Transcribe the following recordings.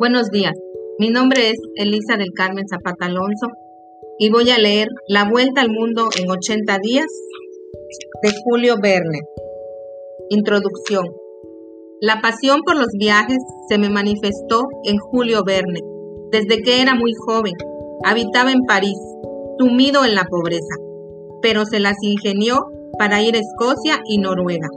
Buenos días, mi nombre es Elisa del Carmen Zapata Alonso y voy a leer La Vuelta al Mundo en 80 días de Julio Verne. Introducción. La pasión por los viajes se me manifestó en Julio Verne. Desde que era muy joven, habitaba en París, sumido en la pobreza, pero se las ingenió para ir a Escocia y Noruega.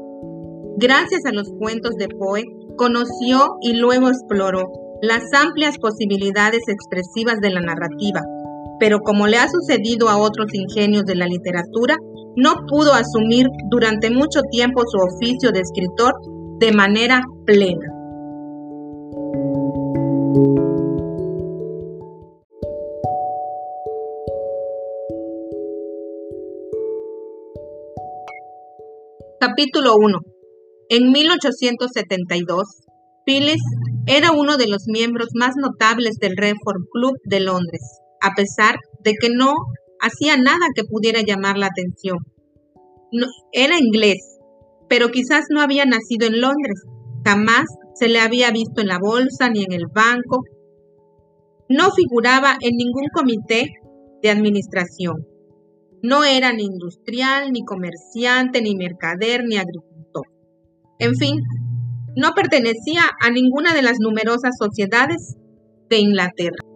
Gracias a los cuentos de Poe, conoció y luego exploró las amplias posibilidades expresivas de la narrativa, pero como le ha sucedido a otros ingenios de la literatura, no pudo asumir durante mucho tiempo su oficio de escritor de manera plena. Capítulo 1 en 1872, Phyllis era uno de los miembros más notables del Reform Club de Londres, a pesar de que no hacía nada que pudiera llamar la atención. era inglés, pero quizás no había nacido en Londres. Jamás se le había visto en la bolsa ni en el banco. No figuraba en ningún comité de administración. No era ni industrial, ni comerciante, ni mercader, ni agricultor en fin, no pertenecía a ninguna de las numerosas sociedades de Inglaterra.